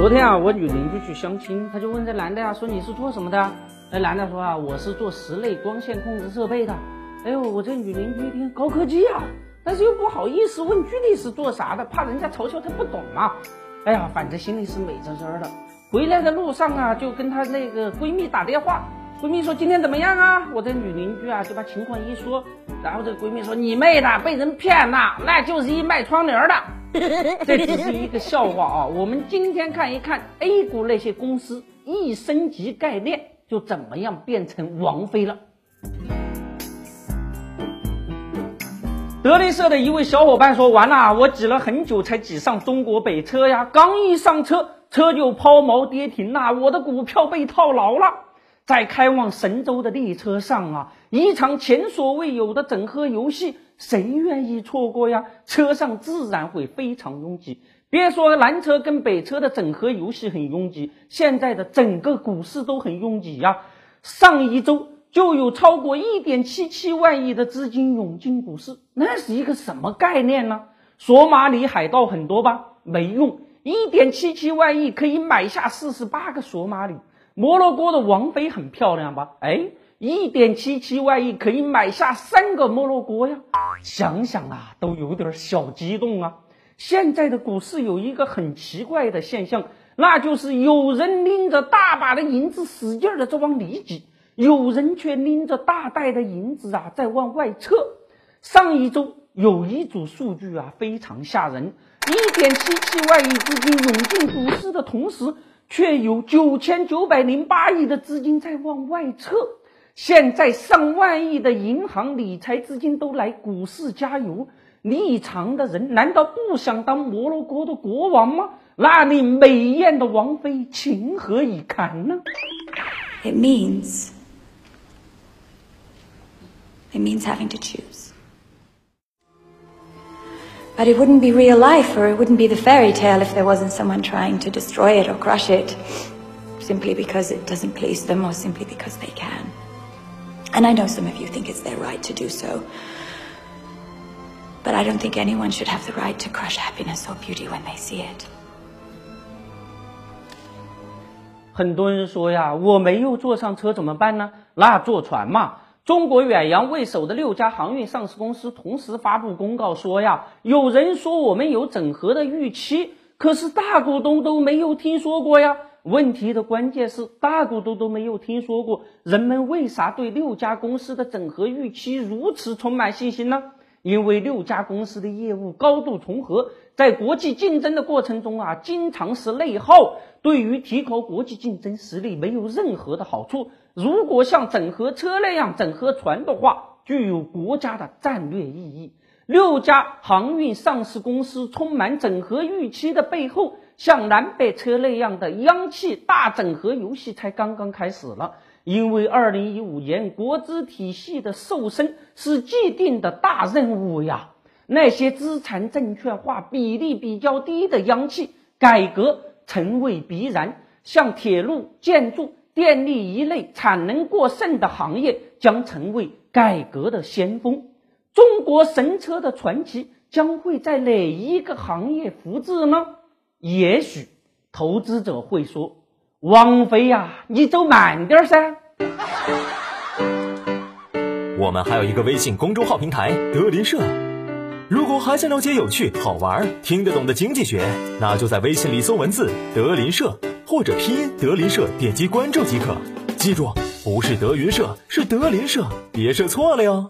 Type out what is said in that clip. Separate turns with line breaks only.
昨天啊，我女邻居去相亲，她就问这男的啊，说你是做什么的？那男的说啊，我是做室内光线控制设备的。哎呦，我这女邻居一听高科技啊，但是又不好意思问具体是做啥的，怕人家嘲笑她不懂嘛。哎呀，反正心里是美滋滋的。回来的路上啊，就跟她那个闺蜜打电话，闺蜜说今天怎么样啊？我这女邻居啊就把情况一说，然后这个闺蜜说你妹的，被人骗了，那就是一卖窗帘的。这只是一个笑话啊！我们今天看一看 A 股那些公司一升级概念就怎么样变成王妃了。德力社的一位小伙伴说：“完了，我挤了很久才挤上中国北车呀！刚一上车，车就抛锚跌停了，我的股票被套牢了。”在开往神州的列车上啊，一场前所未有的整合游戏，谁愿意错过呀？车上自然会非常拥挤。别说南车跟北车的整合游戏很拥挤，现在的整个股市都很拥挤呀。上一周就有超过一点七七万亿的资金涌进股市，那是一个什么概念呢？索马里海盗很多吧？没用，一点七七万亿可以买下四十八个索马里。摩洛哥的王妃很漂亮吧？哎，一点七七万亿可以买下三个摩洛哥呀！想想啊，都有点小激动啊。现在的股市有一个很奇怪的现象，那就是有人拎着大把的银子使劲的在往里挤，有人却拎着大袋的银子啊在往外撤。上一周有一组数据啊非常吓人，一点七七万亿资金涌进股市的同时。却有九千九百零八亿的资金在往外撤，现在上万亿的银行理财资金都来股市加油，立场的人难道不想当摩洛哥的国王吗？那里美艳的王妃情何以堪呢
？It means, it means having to choose. But it wouldn't be real life, or it wouldn't be the fairy tale if there wasn't someone trying to destroy it or crush it, simply because it doesn't please them or simply because they can. And I know some of you think it's their right to do so. But I don't think anyone should have the right to crush happiness or beauty when they see it.
很多人说呀，我没有坐上车怎么办呢？那坐船嘛。 中国远洋为首的六家航运上市公司同时发布公告说呀，有人说我们有整合的预期，可是大股东都没有听说过呀。问题的关键是大股东都没有听说过，人们为啥对六家公司的整合预期如此充满信心呢？因为六家公司的业务高度重合，在国际竞争的过程中啊，经常是内耗，对于提高国际竞争实力没有任何的好处。如果像整合车那样整合船的话，具有国家的战略意义。六家航运上市公司充满整合预期的背后，像南北车那样的央企大整合游戏才刚刚开始了。因为二零一五年国资体系的瘦身是既定的大任务呀，那些资产证券化比例比较低的央企改革成为必然，像铁路、建筑、电力一类产能过剩的行业将成为改革的先锋。中国神车的传奇将会在哪一个行业复制呢？也许投资者会说。王菲呀，你走慢点噻。
我们还有一个微信公众号平台德林社，如果还想了解有趣、好玩、听得懂的经济学，那就在微信里搜文字“德林社”或者拼音“德林社”，点击关注即可。记住，不是德云社，是德林社，别设错了哟。